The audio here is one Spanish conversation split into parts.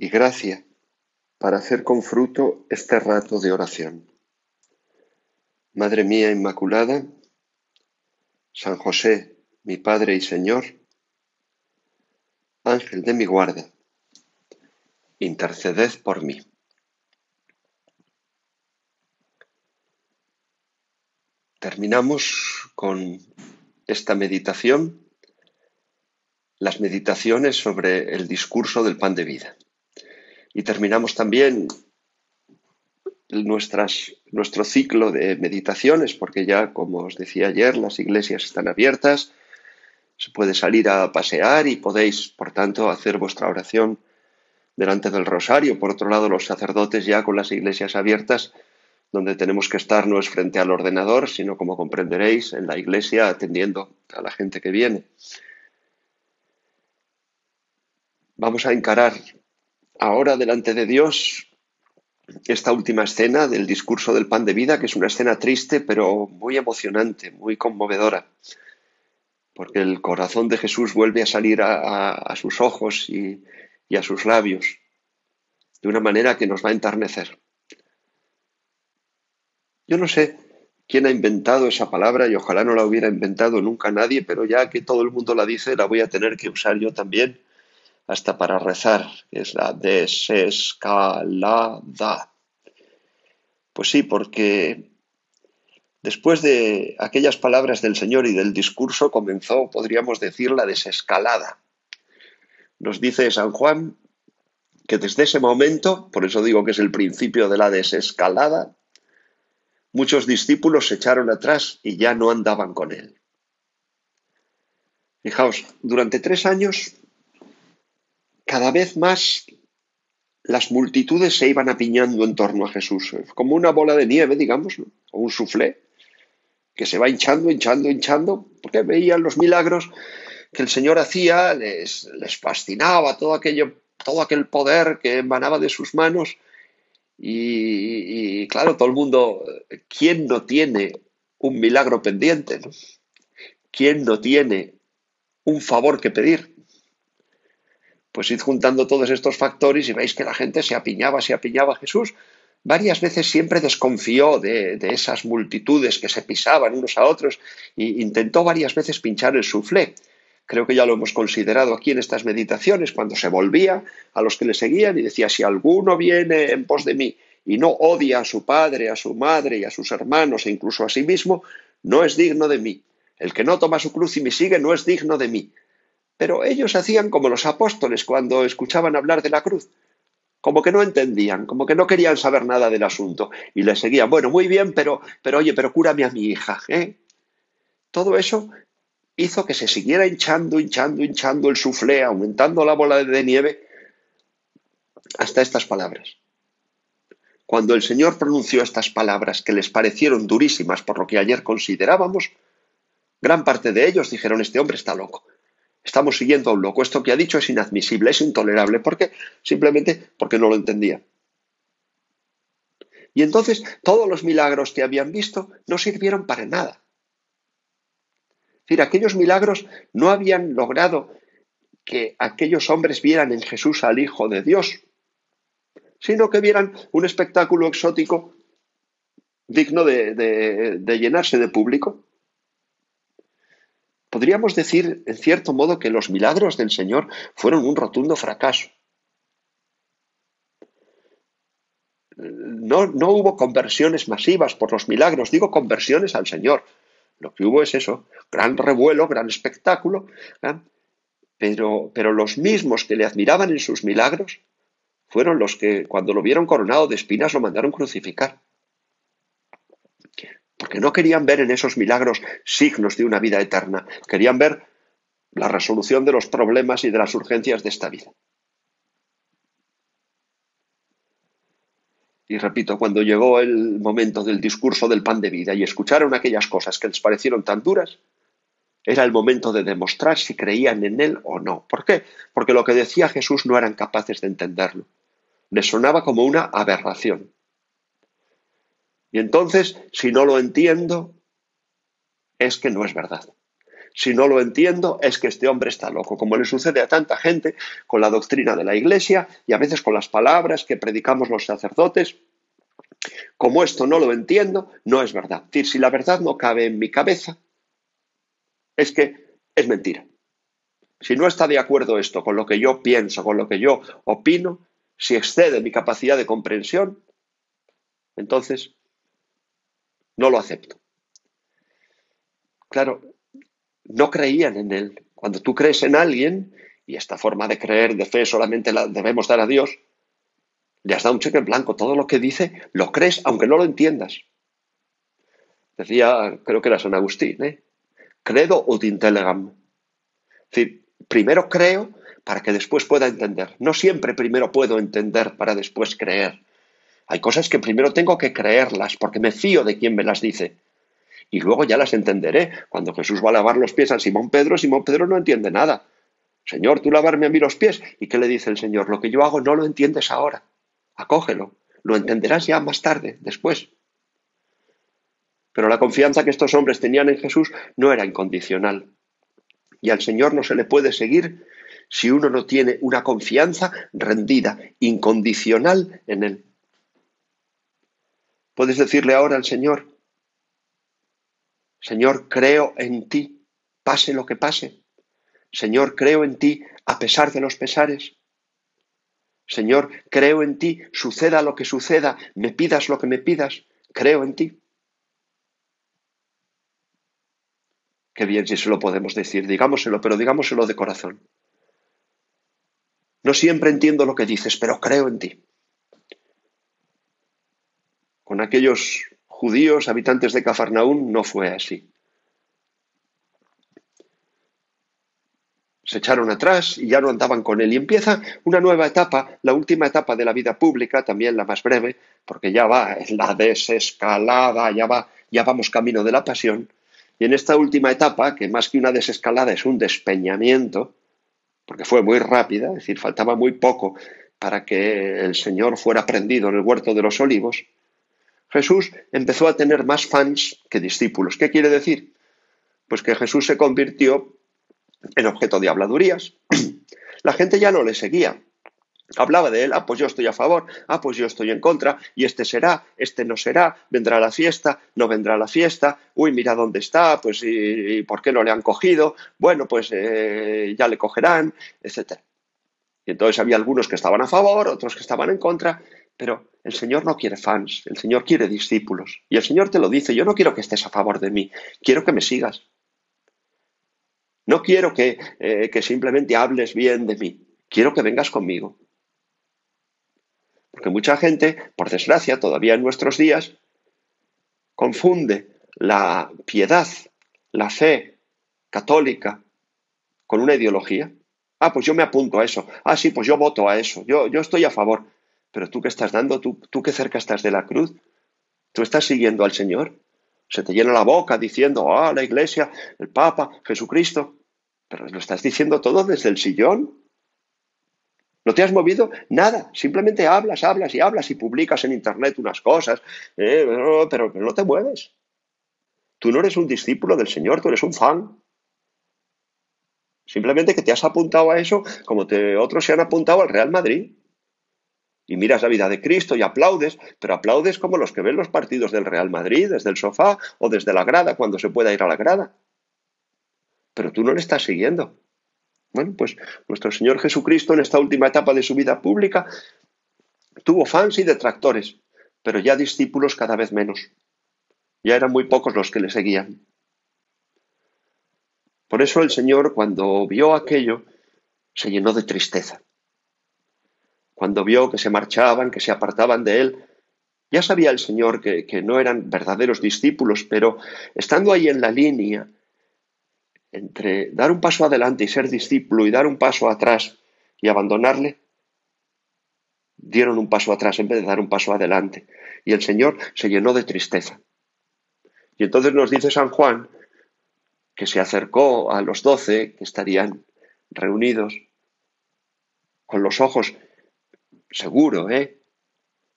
y gracia para hacer con fruto este rato de oración. Madre mía Inmaculada, San José, mi Padre y Señor, Ángel de mi guarda, interceded por mí. Terminamos con esta meditación, las meditaciones sobre el discurso del pan de vida. Y terminamos también nuestras, nuestro ciclo de meditaciones, porque ya, como os decía ayer, las iglesias están abiertas, se puede salir a pasear y podéis, por tanto, hacer vuestra oración delante del rosario. Por otro lado, los sacerdotes ya con las iglesias abiertas, donde tenemos que estar no es frente al ordenador, sino, como comprenderéis, en la iglesia atendiendo a la gente que viene. Vamos a encarar ahora delante de Dios esta última escena del discurso del pan de vida, que es una escena triste pero muy emocionante, muy conmovedora, porque el corazón de Jesús vuelve a salir a, sus ojos y, a sus labios de una manera que nos va a enternecer. Yo no sé quién ha inventado esa palabra y ojalá no la hubiera inventado nunca nadie, pero ya que todo el mundo la dice, la voy a tener que usar yo también hasta para rezar, que es la desescalada. Pues sí, porque después de aquellas palabras del Señor y del discurso comenzó, podríamos decir, la desescalada. Nos dice San Juan que desde ese momento, por eso digo que es el principio de la desescalada, muchos discípulos se echaron atrás y ya no andaban con él. Fijaos, durante tres años cada vez más las multitudes se iban apiñando en torno a Jesús, como una bola de nieve, digamos, o un soufflé, que se va hinchando, hinchando, hinchando, porque veían los milagros que el Señor hacía, les, les fascinaba todo aquello, todo aquel poder que emanaba de sus manos. Y, claro, todo el mundo, ¿quién no tiene un milagro pendiente? ¿Quién no tiene un favor que pedir? Pues id juntando todos estos factores y veis que la gente se apiñaba, se apiñaba a Jesús. Varias veces siempre desconfió de, esas multitudes que se pisaban unos a otros e intentó varias veces pinchar el suflé. Creo que ya lo hemos considerado aquí en estas meditaciones, cuando se volvía a los que le seguían y decía, si alguno viene en pos de mí y no odia a su padre, a su madre y a sus hermanos e incluso a sí mismo, no es digno de mí. El que no toma su cruz y me sigue no es digno de mí. Pero ellos hacían como los apóstoles cuando escuchaban hablar de la cruz, como que no entendían, como que no querían saber nada del asunto y le seguían. Bueno, muy bien, pero, pero oye, pero cúrame a mi hija. ¿eh? Todo eso hizo que se siguiera hinchando, hinchando, hinchando el suflé, aumentando la bola de nieve hasta estas palabras. Cuando el Señor pronunció estas palabras que les parecieron durísimas por lo que ayer considerábamos, gran parte de ellos dijeron, este hombre está loco. Estamos siguiendo a un loco. Esto que ha dicho es inadmisible, es intolerable. ¿Por qué? Simplemente porque no lo entendía. Y entonces todos los milagros que habían visto no sirvieron para nada. Es decir, aquellos milagros no habían logrado que aquellos hombres vieran en Jesús al Hijo de Dios, sino que vieran un espectáculo exótico digno de, de llenarse de público. Podríamos decir, en cierto modo, que los milagros del Señor fueron un rotundo fracaso. No, no, hubo conversiones masivas por los milagros, digo conversiones al Señor. Lo que hubo es eso, gran revuelo, gran espectáculo, pero, pero los mismos que le admiraban en sus milagros fueron los que cuando lo vieron coronado de espinas lo mandaron crucificar porque no querían ver en esos milagros signos de una vida eterna, querían ver la resolución de los problemas y de las urgencias de esta vida. Y repito, cuando llegó el momento del discurso del pan de vida y escucharon aquellas cosas que les parecieron tan duras, era el momento de demostrar si creían en él o no. ¿Por qué? Porque lo que decía Jesús no eran capaces de entenderlo. Les sonaba como una aberración. Y entonces, si no lo entiendo, es que no es verdad. Si no lo entiendo, es que este hombre está loco, como le sucede a tanta gente con la doctrina de la Iglesia y a veces con las palabras que predicamos los sacerdotes. Como esto no lo entiendo, no es verdad. Es decir, si la verdad no cabe en mi cabeza, es que es mentira. Si no está de acuerdo esto con lo que yo pienso, con lo que yo opino, si excede mi capacidad de comprensión, entonces no lo acepto. Claro, no creían en él. Cuando tú crees en alguien, y esta forma de creer, de fe, solamente la debemos dar a Dios, le has dado un cheque en blanco. Todo lo que dice lo crees, aunque no lo entiendas. Decía, creo que era San Agustín, ¿eh? credo ut intellegam. Es decir, primero creo para que después pueda entender. No siempre primero puedo entender para después creer. Hay cosas que primero tengo que creerlas porque me fío de quien me las dice y luego ya las entenderé. Cuando Jesús va a lavar los pies a Simón Pedro, Simón Pedro no entiende nada. Señor, tú lavarme a mí los pies. ¿Y qué le dice el Señor? Lo que yo hago no lo entiendes ahora. Acógelo. Lo entenderás ya más tarde, después. Pero la confianza que estos hombres tenían en Jesús no era incondicional. Y al Señor no se le puede seguir si uno no tiene una confianza rendida, incondicional en Él. Puedes decirle ahora al Señor, Señor, creo en ti, pase lo que pase. Señor, creo en ti a pesar de los pesares. Señor, creo en ti, suceda lo que suceda, me pidas lo que me pidas, creo en ti. Qué bien si se lo podemos decir, digámoselo, pero digámoselo de corazón. No siempre entiendo lo que dices, pero creo en ti. Con aquellos judíos, habitantes de Cafarnaún, no fue así. Se echaron atrás y ya no andaban con él. Y empieza una nueva etapa, la última etapa de la vida pública, también la más breve, porque ya va en la desescalada, ya va, ya vamos camino de la pasión. Y en esta última etapa, que más que una desescalada es un despeñamiento, porque fue muy rápida, es decir, faltaba muy poco para que el Señor fuera prendido en el huerto de los olivos, Jesús empezó a tener más fans que discípulos. ¿Qué quiere decir? Pues que Jesús se convirtió en objeto de habladurías. La gente ya no le seguía. Hablaba de él, ah, pues yo estoy a favor, ah, pues yo estoy en contra, y este será, este no será, vendrá a la fiesta, no vendrá a la fiesta, uy, mira dónde está, pues y, por qué no le han cogido, bueno, pues eh, ya le cogerán, etc. Y entonces había algunos que estaban a favor, otros que estaban en contra, pero el Señor no quiere fans, el Señor quiere discípulos. Y el Señor te lo dice, yo no quiero que estés a favor de mí, quiero que me sigas. No quiero que, eh, que simplemente hables bien de mí, quiero que vengas conmigo. Porque mucha gente, por desgracia, todavía en nuestros días, confunde la piedad, la fe católica con una ideología. Ah, pues yo me apunto a eso. Ah, sí, pues yo voto a eso. Yo, yo estoy a favor. Pero tú qué estás dando, tú, tú qué cerca estás de la cruz, tú estás siguiendo al Señor. Se te llena la boca diciendo, ah, la iglesia, el Papa, Jesucristo. Pero lo estás diciendo todo desde el sillón. No te has movido nada, simplemente hablas, hablas y hablas y publicas en Internet unas cosas, eh, pero, no te mueves. Tú no eres un discípulo del Señor, tú eres un fan. Simplemente que te has apuntado a eso como otros se han apuntado al Real Madrid y miras la vida de Cristo y aplaudes, pero aplaudes como los que ven los partidos del Real Madrid, desde el sofá o desde la grada, cuando se pueda ir a la grada. Pero tú no le estás siguiendo. Bueno, pues nuestro Señor Jesucristo en esta última etapa de su vida pública tuvo fans y detractores, pero ya discípulos cada vez menos. Ya eran muy pocos los que le seguían. Por eso el Señor, cuando vio aquello, se llenó de tristeza cuando vio que se marchaban, que se apartaban de él, ya sabía el Señor que, no eran verdaderos discípulos, pero estando ahí en la línea entre dar un paso adelante y ser discípulo y dar un paso atrás y abandonarle, dieron un paso atrás en vez de dar un paso adelante. Y el Señor se llenó de tristeza. Y entonces nos dice San Juan que se acercó a los doce que estarían reunidos con los ojos, seguro, ¿eh?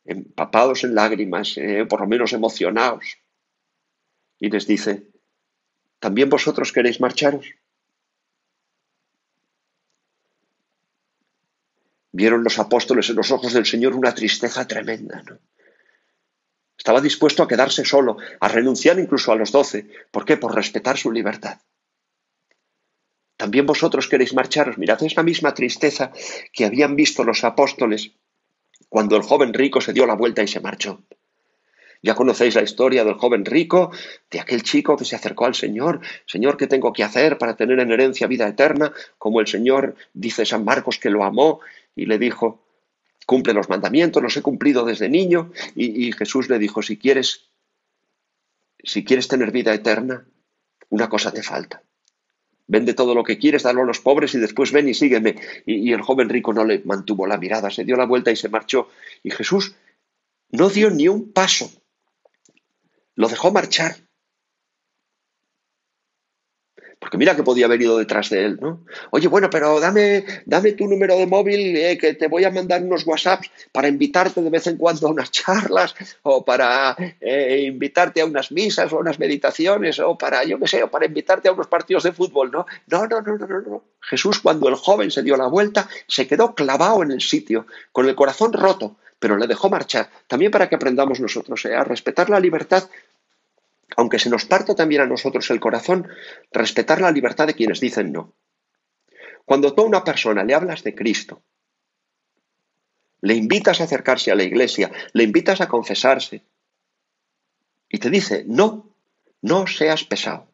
empapados en lágrimas, ¿eh? por lo menos emocionados. Y les dice, ¿también vosotros queréis marcharos? Vieron los apóstoles en los ojos del Señor una tristeza tremenda. ¿no? Estaba dispuesto a quedarse solo, a renunciar incluso a los doce. ¿Por qué? Por respetar su libertad. También vosotros queréis marcharos. Mirad, es la misma tristeza que habían visto los apóstoles cuando el joven rico se dio la vuelta y se marchó. Ya conocéis la historia del joven rico, de aquel chico que se acercó al Señor. Señor, ¿qué tengo que hacer para tener en herencia vida eterna? Como el Señor dice San Marcos que lo amó y le dijo, cumple los mandamientos, los he cumplido desde niño. Y, Jesús le dijo, si quieres, si quieres tener vida eterna, una cosa te falta. Vende todo lo que quieres, dalo a los pobres y después ven y sígueme. Y, y el joven rico no le mantuvo la mirada, se dio la vuelta y se marchó. Y Jesús no dio ni un paso, lo dejó marchar. Porque mira que podía haber ido detrás de él, ¿no? Oye, bueno, pero dame, dame tu número de móvil, eh, que te voy a mandar unos WhatsApps para invitarte de vez en cuando a unas charlas, o para eh, invitarte a unas misas o unas meditaciones, o para, yo qué sé, o para invitarte a unos partidos de fútbol, ¿no? No, no, no, no, no. Jesús, cuando el joven se dio la vuelta, se quedó clavado en el sitio, con el corazón roto, pero le dejó marchar. También para que aprendamos nosotros eh, a respetar la libertad aunque se nos parta también a nosotros el corazón, respetar la libertad de quienes dicen no. Cuando tú a una persona le hablas de Cristo, le invitas a acercarse a la iglesia, le invitas a confesarse, y te dice, no, no seas pesado.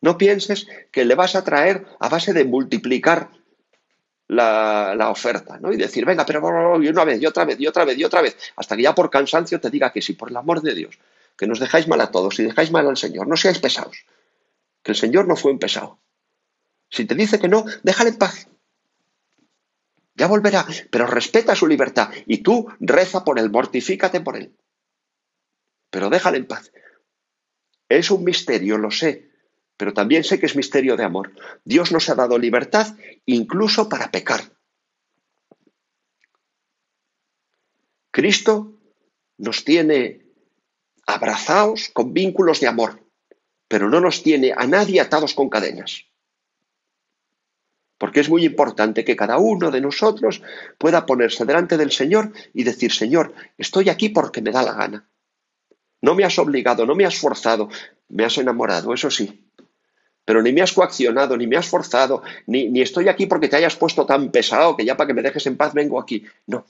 No pienses que le vas a traer a base de multiplicar la, oferta, ¿no? Y decir, venga, pero una vez, y otra vez, y otra vez, y otra vez, hasta que ya por cansancio te diga que sí, por el amor de Dios, que nos dejáis mal a todos y dejáis mal al Señor. No seáis pesados. Que el Señor no fue un pesado. Si te dice que no, déjale en paz. Ya volverá, pero respeta su libertad y tú reza por él, mortifícate por él. Pero déjale en paz. Es un misterio, lo sé, pero también sé que es misterio de amor. Dios nos ha dado libertad incluso para pecar. Cristo nos tiene abrazaos con vínculos de amor, pero no nos tiene a nadie atados con cadenas. Porque es muy importante que cada uno de nosotros pueda ponerse delante del Señor y decir, Señor, estoy aquí porque me da la gana. No me has obligado, no me has forzado, me has enamorado, eso sí. Pero ni me has coaccionado, ni me has forzado, ni, ni estoy aquí porque te hayas puesto tan pesado que ya para que me dejes en paz vengo aquí. No.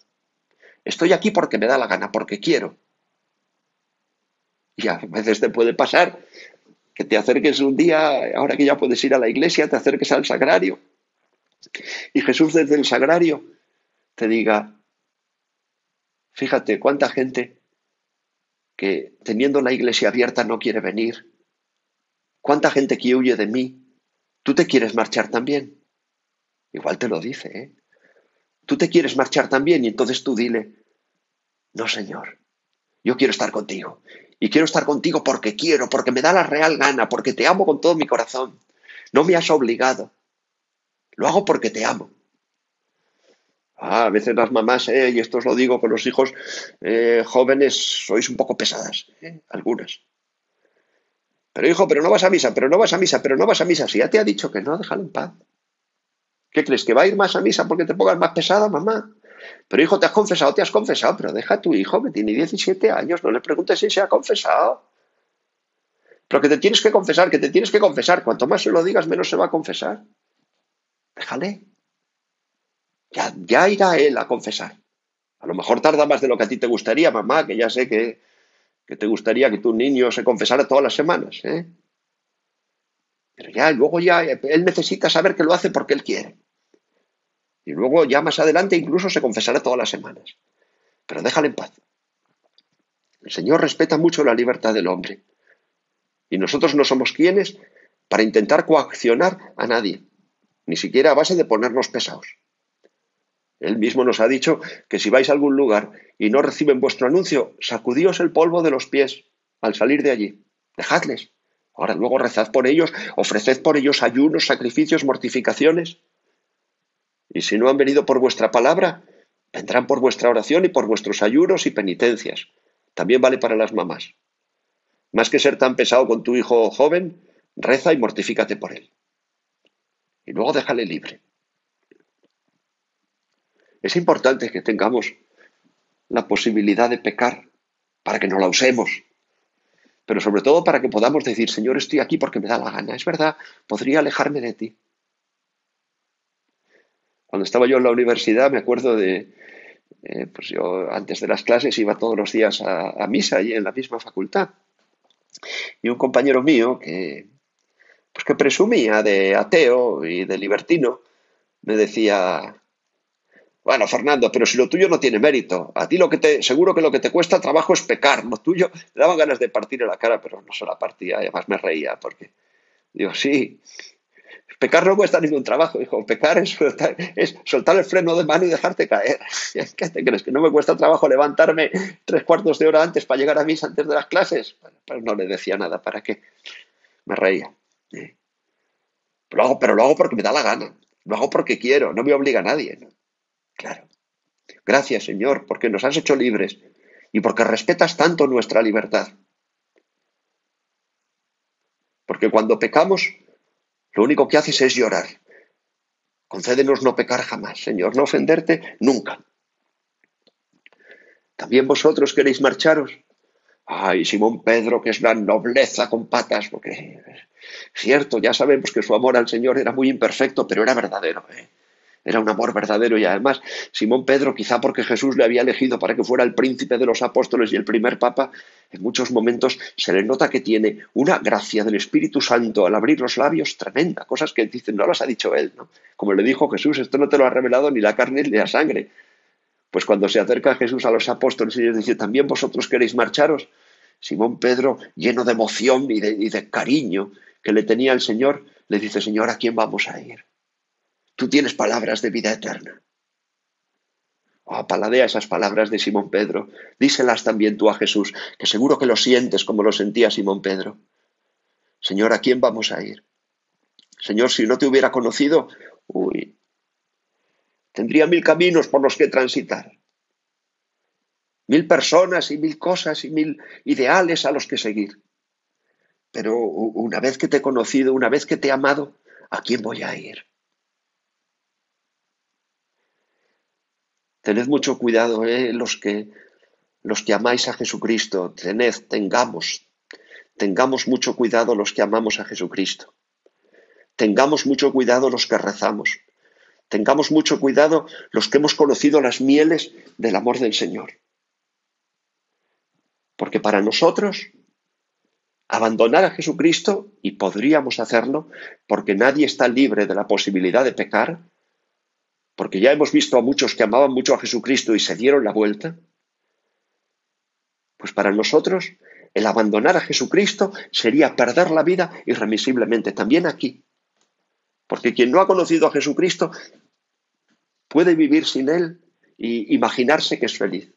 Estoy aquí porque me da la gana, porque quiero. Y a veces te puede pasar que te acerques un día, ahora que ya puedes ir a la iglesia, te acerques al sagrario y Jesús desde el sagrario te diga, fíjate cuánta gente que teniendo la iglesia abierta no quiere venir, cuánta gente que huye de mí, tú te quieres marchar también. Igual te lo dice, ¿eh? Tú te quieres marchar también y entonces tú dile, no, Señor, yo quiero estar contigo y quiero estar contigo porque quiero, porque me da la real gana, porque te amo con todo mi corazón. No me has obligado. Lo hago porque te amo. Ah, a veces las mamás, eh, y esto os lo digo con los hijos eh, jóvenes, sois un poco pesadas, algunas. Pero hijo, pero no vas a misa, pero no vas a misa, pero no vas a misa. Si ya te ha dicho que no, déjalo en paz. ¿Qué crees? ¿Que va a ir más a misa porque te pongas más pesada, mamá? Pero hijo, te has confesado, te has confesado, pero deja a tu hijo que tiene 17 años, no le preguntes si se ha confesado. Pero que te tienes que confesar, que te tienes que confesar. Cuanto más se lo digas, menos se va a confesar. Déjale. Ya, ya irá él a confesar. A lo mejor tarda más de lo que a ti te gustaría, mamá, que ya sé que, que te gustaría que tu niño se confesara todas las semanas. ¿eh? Pero ya, luego ya, él necesita saber que lo hace porque él quiere. Y luego ya más adelante incluso se confesará todas las semanas. Pero déjale en paz. El Señor respeta mucho la libertad del hombre. Y nosotros no somos quienes para intentar coaccionar a nadie, ni siquiera a base de ponernos pesados. Él mismo nos ha dicho que si vais a algún lugar y no reciben vuestro anuncio, sacudíos el polvo de los pies al salir de allí. Dejadles. Ahora luego rezad por ellos, ofreced por ellos ayunos, sacrificios, mortificaciones. Y si no han venido por vuestra palabra, vendrán por vuestra oración y por vuestros ayunos y penitencias. También vale para las mamás. Más que ser tan pesado con tu hijo joven, reza y mortifícate por él. Y luego déjale libre. Es importante que tengamos la posibilidad de pecar para que no la usemos, pero sobre todo para que podamos decir, Señor, estoy aquí porque me da la gana. Es verdad, podría alejarme de ti. Cuando estaba yo en la universidad, me acuerdo de, eh, pues yo antes de las clases iba todos los días a, misa allí en la misma facultad. Y un compañero mío que, pues que presumía de ateo y de libertino, me decía, bueno, Fernando, pero si lo tuyo no tiene mérito, a ti lo que te, seguro que lo que te cuesta trabajo es pecar, lo tuyo, le daban ganas de partir en la cara, pero no se la partía, además me reía, porque digo, sí, pecar no cuesta ningún trabajo, hijo, pecar es soltar, es soltar el freno de mano y dejarte caer. ¿Qué te crees? ¿Que no me cuesta trabajo levantarme tres cuartos de hora antes para llegar a misa antes de las clases? Pero no le decía nada, ¿para qué? Me reía. Pero, lo hago, pero lo hago porque me da la gana, lo hago porque quiero, no me obliga a nadie. Claro. Gracias, Señor, porque nos has hecho libres y porque respetas tanto nuestra libertad. Porque cuando pecamos, lo único que haces es llorar. Concédenos no pecar jamás, Señor, no ofenderte nunca. También vosotros queréis marcharos. Ay, Simón Pedro, que es la nobleza con patas, porque cierto, ya sabemos que su amor al Señor era muy imperfecto, pero era verdadero. ¿eh? Era un amor verdadero y además Simón Pedro, quizá porque Jesús le había elegido para que fuera el príncipe de los apóstoles y el primer papa, en muchos momentos se le nota que tiene una gracia del Espíritu Santo al abrir los labios tremenda, cosas que dicen no las ha dicho él, ¿no? Como le dijo Jesús, esto no te lo ha revelado ni la carne ni la sangre. Pues cuando se acerca Jesús a los apóstoles y les dice, también vosotros queréis marcharos, Simón Pedro, lleno de emoción y de, y de cariño que le tenía el Señor, le dice, Señor, ¿a quién vamos a ir? Tú tienes palabras de vida eterna. Oh, paladea esas palabras de Simón Pedro. Díselas también tú a Jesús, que seguro que lo sientes como lo sentía Simón Pedro. Señor, ¿a quién vamos a ir? Señor, si no te hubiera conocido, uy, tendría mil caminos por los que transitar. Mil personas y mil cosas y mil ideales a los que seguir. Pero una vez que te he conocido, una vez que te he amado, ¿a quién voy a ir? Tened mucho cuidado, ¿eh? los, que, los que amáis a Jesucristo, tened, tengamos, tengamos mucho cuidado los que amamos a Jesucristo. Tengamos mucho cuidado los que rezamos. Tengamos mucho cuidado los que hemos conocido las mieles del amor del Señor. Porque para nosotros, abandonar a Jesucristo, y podríamos hacerlo, porque nadie está libre de la posibilidad de pecar, porque ya hemos visto a muchos que amaban mucho a Jesucristo y se dieron la vuelta, pues para nosotros el abandonar a Jesucristo sería perder la vida irremisiblemente, también aquí. Porque quien no ha conocido a Jesucristo puede vivir sin Él y imaginarse que es feliz.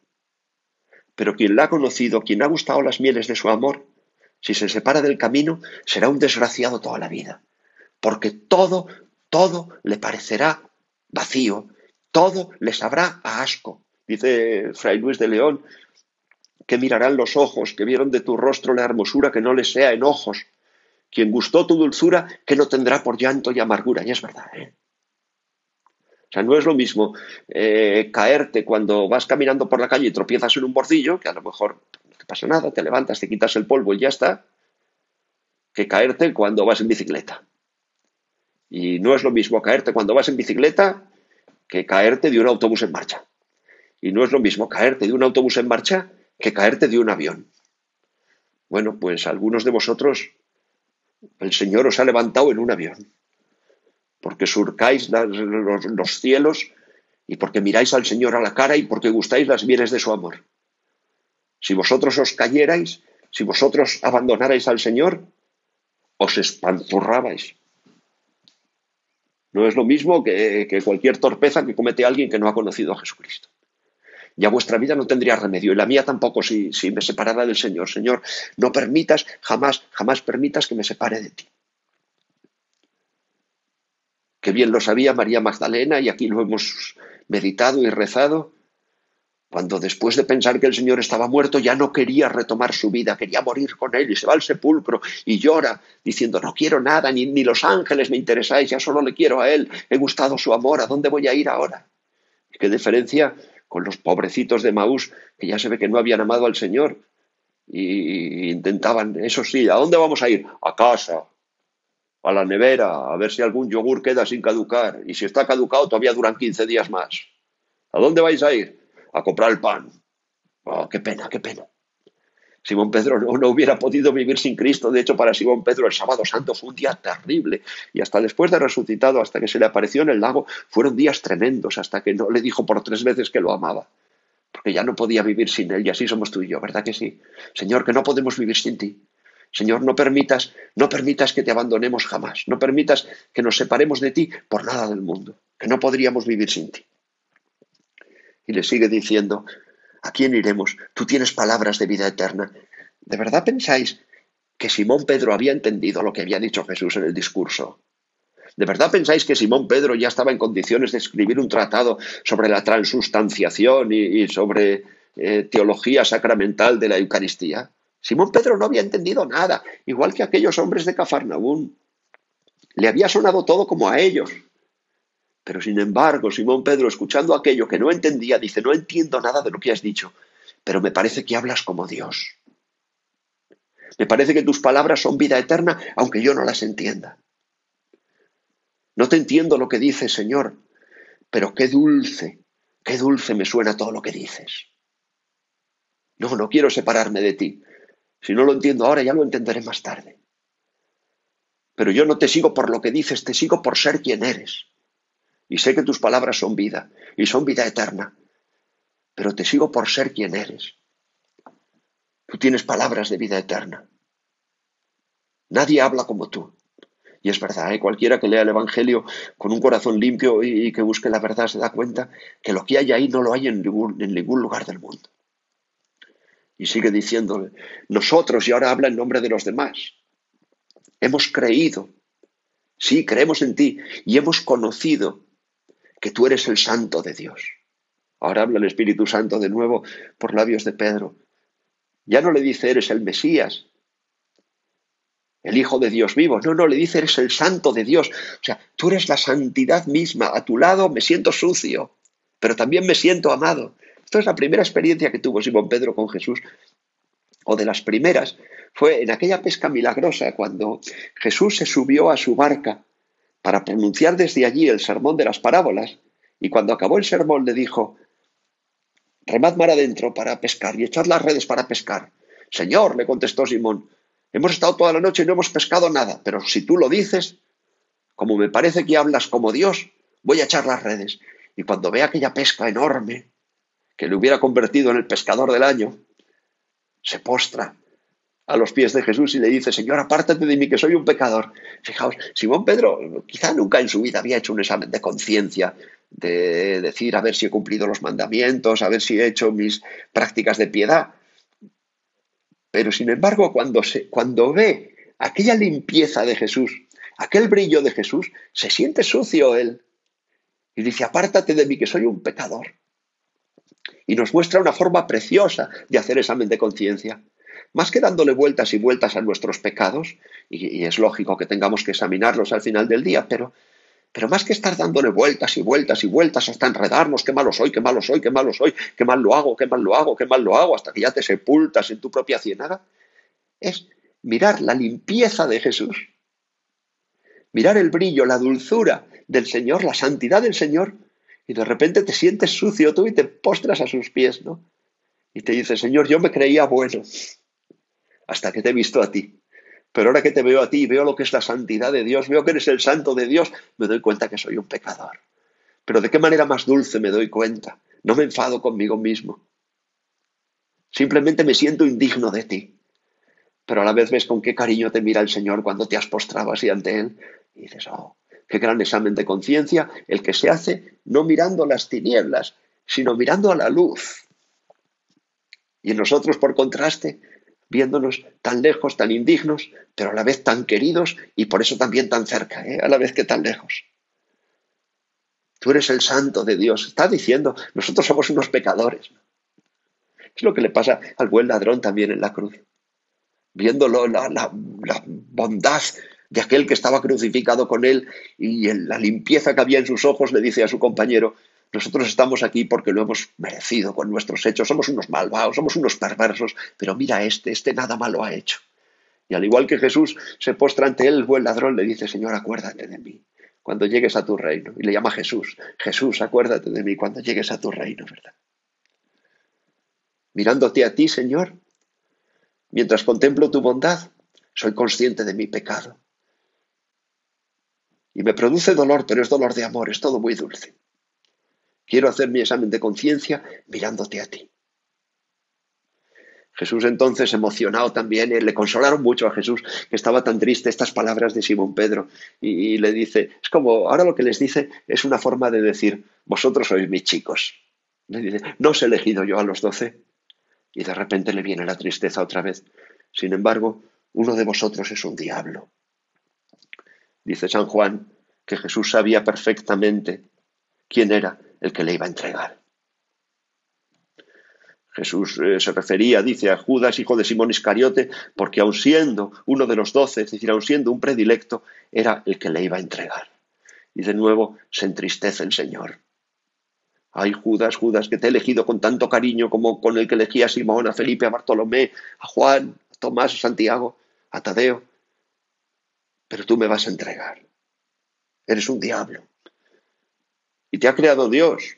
Pero quien la ha conocido, quien ha gustado las mieles de su amor, si se separa del camino, será un desgraciado toda la vida. Porque todo, todo le parecerá vacío, todo les sabrá a asco. Dice Fray Luis de León, que mirarán los ojos, que vieron de tu rostro la hermosura, que no les sea enojos. Quien gustó tu dulzura, que no tendrá por llanto y amargura. Y es verdad, ¿eh? O sea, no es lo mismo eh, caerte cuando vas caminando por la calle y tropiezas en un bordillo, que a lo mejor no te pasa nada, te levantas, te quitas el polvo y ya está, que caerte cuando vas en bicicleta. Y no es lo mismo caerte cuando vas en bicicleta que caerte de un autobús en marcha. Y no es lo mismo caerte de un autobús en marcha que caerte de un avión. Bueno, pues algunos de vosotros el Señor os ha levantado en un avión, porque surcáis los, los, cielos y porque miráis al Señor a la cara y porque gustáis las bienes de su amor. Si vosotros os cayerais, si vosotros abandonarais al Señor, os espanzurrabais No es lo mismo que, cualquier torpeza que comete alguien que no ha conocido a Jesucristo. Ya vuestra vida no tendría remedio y la mía tampoco si, si me separara del Señor. Señor, no permitas, jamás, jamás permitas que me separe de ti. Qué bien lo sabía María Magdalena y aquí lo hemos meditado y rezado cuando después de pensar que el Señor estaba muerto ya no quería retomar su vida, quería morir con él y se va al sepulcro y llora diciendo, no quiero nada, ni, ni los ángeles me interesáis, ya solo le quiero a él, he gustado su amor, ¿a dónde voy a ir ahora? ¿Qué diferencia con los pobrecitos de Maús que ya se ve que no habían amado al Señor y intentaban, eso sí, ¿a dónde vamos a ir? A casa, a la nevera, a ver si algún yogur queda sin caducar y si está caducado todavía duran 15 días más. ¿A dónde vais a ir? A comprar el pan. Oh, qué pena, qué pena. Simón Pedro no, hubiera podido vivir sin Cristo. De hecho, para Simón Pedro el sábado santo fue un día terrible. Y hasta después de resucitado, hasta que se le apareció en el lago, fueron días tremendos, hasta que no le dijo por tres veces que lo amaba. Porque ya no podía vivir sin él. Y así somos tú y yo, ¿verdad que sí? Señor, que no podemos vivir sin ti. Señor, no permitas, no permitas que te abandonemos jamás. No permitas que nos separemos de ti por nada del mundo. Que no podríamos vivir sin ti. Y le sigue diciendo, ¿a quién iremos? Tú tienes palabras de vida eterna. ¿De verdad pensáis que Simón Pedro había entendido lo que había dicho Jesús en el discurso? ¿De verdad pensáis que Simón Pedro ya estaba en condiciones de escribir un tratado sobre la transustanciación y, sobre eh, teología sacramental de la Eucaristía? Simón Pedro no había entendido nada, igual que aquellos hombres de Cafarnaún. Le había sonado todo como a ellos. Pero sin embargo, Simón Pedro, escuchando aquello que no entendía, dice, no entiendo nada de lo que has dicho, pero me parece que hablas como Dios. Me parece que tus palabras son vida eterna, aunque yo no las entienda. No te entiendo lo que dices, Señor, pero qué dulce, qué dulce me suena todo lo que dices. No, no quiero separarme de ti. Si no lo entiendo ahora, ya lo entenderé más tarde. Pero yo no te sigo por lo que dices, te sigo por ser quien eres. Y sé que tus palabras son vida y son vida eterna. Pero te sigo por ser quien eres. Tú tienes palabras de vida eterna. Nadie habla como tú. Y es verdad, ¿eh? cualquiera que lea el Evangelio con un corazón limpio y, que busque la verdad se da cuenta que lo que hay ahí no lo hay en ningún, en ningún lugar del mundo. Y sigue diciéndole, nosotros, y ahora habla en nombre de los demás, hemos creído, sí, creemos en ti, y hemos conocido que tú eres el santo de Dios. Ahora habla el Espíritu Santo de nuevo por labios de Pedro. Ya no le dice eres el Mesías, el Hijo de Dios vivo. No, no, le dice eres el santo de Dios. O sea, tú eres la santidad misma. A tu lado me siento sucio, pero también me siento amado. Esto es la primera experiencia que tuvo Simón Pedro con Jesús, o de las primeras. Fue en aquella pesca milagrosa cuando Jesús se subió a su barca para pronunciar desde allí el sermón de las parábolas, y cuando acabó el sermón le dijo, remad mar adentro para pescar y echad las redes para pescar. Señor, le contestó Simón, hemos estado toda la noche y no hemos pescado nada, pero si tú lo dices, como me parece que hablas como Dios, voy a echar las redes. Y cuando ve aquella pesca enorme, que le hubiera convertido en el pescador del año, se postra a los pies de Jesús y le dice, Señor, apártate de mí que soy un pecador. Fijaos, Simón Pedro quizá nunca en su vida había hecho un examen de conciencia, de decir, a ver si he cumplido los mandamientos, a ver si he hecho mis prácticas de piedad. Pero sin embargo, cuando, cuando ve aquella limpieza de Jesús, aquel brillo de Jesús, se siente sucio él. Y dice, apártate de mí que soy un pecador. Y nos muestra una forma preciosa de hacer examen de conciencia más que dándole vueltas y vueltas a nuestros pecados, y, es lógico que tengamos que examinarlos al final del día, pero, pero más que estar dándole vueltas y vueltas y vueltas hasta enredarnos, qué malo soy, qué malo soy, qué malo soy, qué mal lo hago, qué mal lo hago, qué mal lo hago, hasta que ya te sepultas en tu propia ciénaga, es mirar la limpieza de Jesús, mirar el brillo, la dulzura del Señor, la santidad del Señor, y de repente te sientes sucio tú y te postras a sus pies, ¿no? Y te dice, Señor, yo me creía bueno, hasta que te he visto a ti. Pero ahora que te veo a ti y veo lo que es la santidad de Dios, veo que eres el santo de Dios, me doy cuenta que soy un pecador. Pero de qué manera más dulce me doy cuenta. No me enfado conmigo mismo. Simplemente me siento indigno de ti. Pero a la vez ves con qué cariño te mira el Señor cuando te has postrado así ante Él. Y dices, oh, Qué gran examen de conciencia el que se hace no mirando las tinieblas, sino mirando a la luz. Y en nosotros, por contraste, viéndonos tan lejos, tan indignos, pero a la vez tan queridos y por eso también tan cerca, ¿eh? a la vez que tan lejos. Tú eres el santo de Dios. Está diciendo, nosotros somos unos pecadores. Es lo que le pasa al buen ladrón también en la cruz. Viéndolo, la, la bondad de aquel que estaba crucificado con él y la limpieza que había en sus ojos, le dice a su compañero, nosotros estamos aquí porque lo hemos merecido con nuestros hechos, somos unos malvados, somos unos perversos, pero mira este, este nada malo ha hecho. Y al igual que Jesús se postra ante él, el buen ladrón le dice, Señor, acuérdate de mí cuando llegues a tu reino. Y le llama Jesús, Jesús, acuérdate de mí cuando llegues a tu reino, ¿verdad? Mirándote a ti, Señor, mientras contemplo tu bondad, soy consciente de mi pecado y me produce dolor, pero es dolor de amor, es todo muy dulce. Quiero hacer mi examen de conciencia mirándote a ti. Jesús entonces, emocionado también, eh, le consolaron mucho a Jesús, que estaba tan triste estas palabras de Simón Pedro, y, y, le dice, es como, ahora lo que les dice es una forma de decir, vosotros sois mis chicos. Le dice, no os he elegido yo a los doce. Y de repente le viene la tristeza otra vez. Sin embargo, uno de vosotros es un diablo. Dice San Juan que Jesús sabía perfectamente quién era el que le iba a entregar. Jesús eh, se refería, dice, a Judas, hijo de Simón Iscariote, porque aun siendo uno de los doce, es decir, aun siendo un predilecto, era el que le iba a entregar. Y de nuevo se entristece el Señor. Ay, Judas, Judas, que te he elegido con tanto cariño como con el que elegí a Simón, a Felipe, a Bartolomé, a Juan, a Tomás, a Santiago, a Tadeo pero tú me vas a entregar. Eres un diablo. Y te ha creado Dios,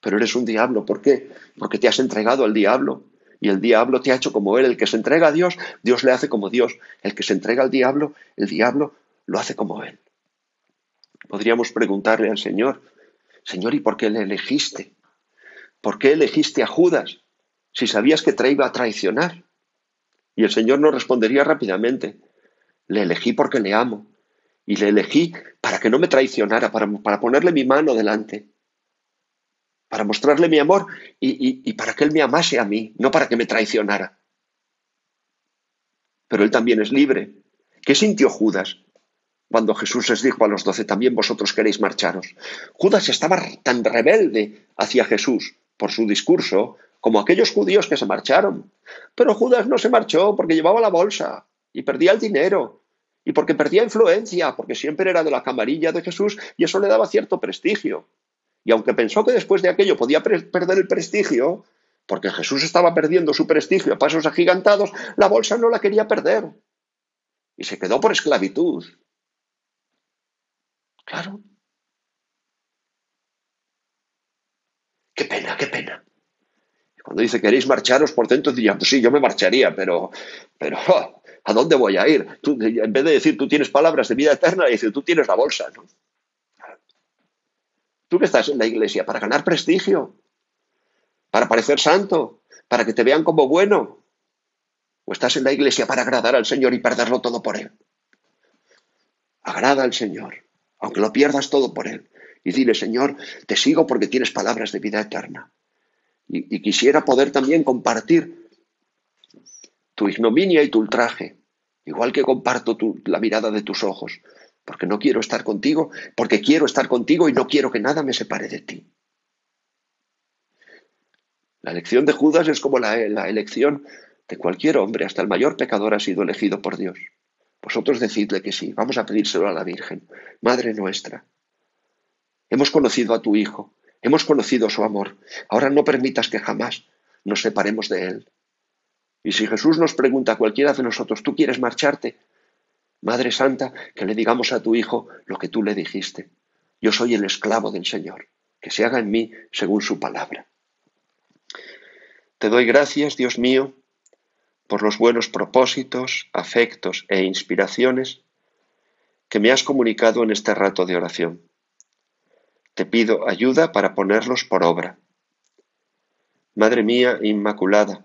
pero eres un diablo. ¿Por qué? Porque te has entregado al diablo. Y el diablo te ha hecho como él. El que se entrega a Dios, Dios le hace como Dios. El que se entrega al diablo, el diablo lo hace como él. Podríamos preguntarle al Señor, Señor, ¿y por qué le elegiste? ¿Por qué elegiste a Judas si sabías que te iba a traicionar? Y el Señor nos respondería rápidamente, le elegí porque le amo. Y le elegí para que no me traicionara, para, para ponerle mi mano delante. Para mostrarle mi amor y, y para que él me amase a mí, no para que me traicionara. Pero él también es libre. ¿Qué sintió Judas cuando Jesús les dijo a los doce, también vosotros queréis marcharos? Judas estaba tan rebelde hacia Jesús por su discurso como aquellos judíos que se marcharon. Pero Judas no se marchó porque llevaba la bolsa y perdía el dinero y porque perdía influencia, porque siempre era de la camarilla de Jesús y eso le daba cierto prestigio. Y aunque pensó que después de aquello podía perder el prestigio, porque Jesús estaba perdiendo su prestigio a pasos agigantados, la bolsa no la quería perder. Y se quedó por esclavitud. Claro. Qué pena, qué pena. Cuando dice queréis marcharos por dentro, diría, sí, yo me marcharía, pero, pero ¿A dónde voy a ir? en vez de decir tú tienes palabras de vida eterna, dice tú tienes la bolsa. Tú que estás en la iglesia para ganar prestigio, para parecer santo, para que te vean como bueno. O estás en la iglesia para agradar al Señor y perderlo todo por Él. Agrada al Señor, aunque lo pierdas todo por Él. Y dile, Señor, te sigo porque tienes palabras de vida eterna. Y quisiera poder también compartir tu ignominia y tu ultraje, igual que comparto la mirada de tus ojos, porque no quiero estar contigo, porque quiero estar contigo y no quiero que nada me separe de ti. La elección de Judas es como la, la elección de cualquier hombre, hasta el mayor pecador ha sido elegido por Dios. Vosotros decidle que sí, vamos a pedírselo a la Virgen, Madre nuestra. Hemos conocido a tu Hijo, hemos conocido su amor, ahora no permitas que jamás nos separemos de Él. Y si Jesús nos pregunta a cualquiera de nosotros, ¿tú quieres marcharte? Madre Santa, que le digamos a tu Hijo lo que tú le dijiste. Yo soy el esclavo del Señor, que se haga en mí según su palabra. Te doy gracias, Dios mío, por los buenos propósitos, afectos e inspiraciones que me has comunicado en este rato de oración. Te pido ayuda para ponerlos por obra. Madre mía Inmaculada,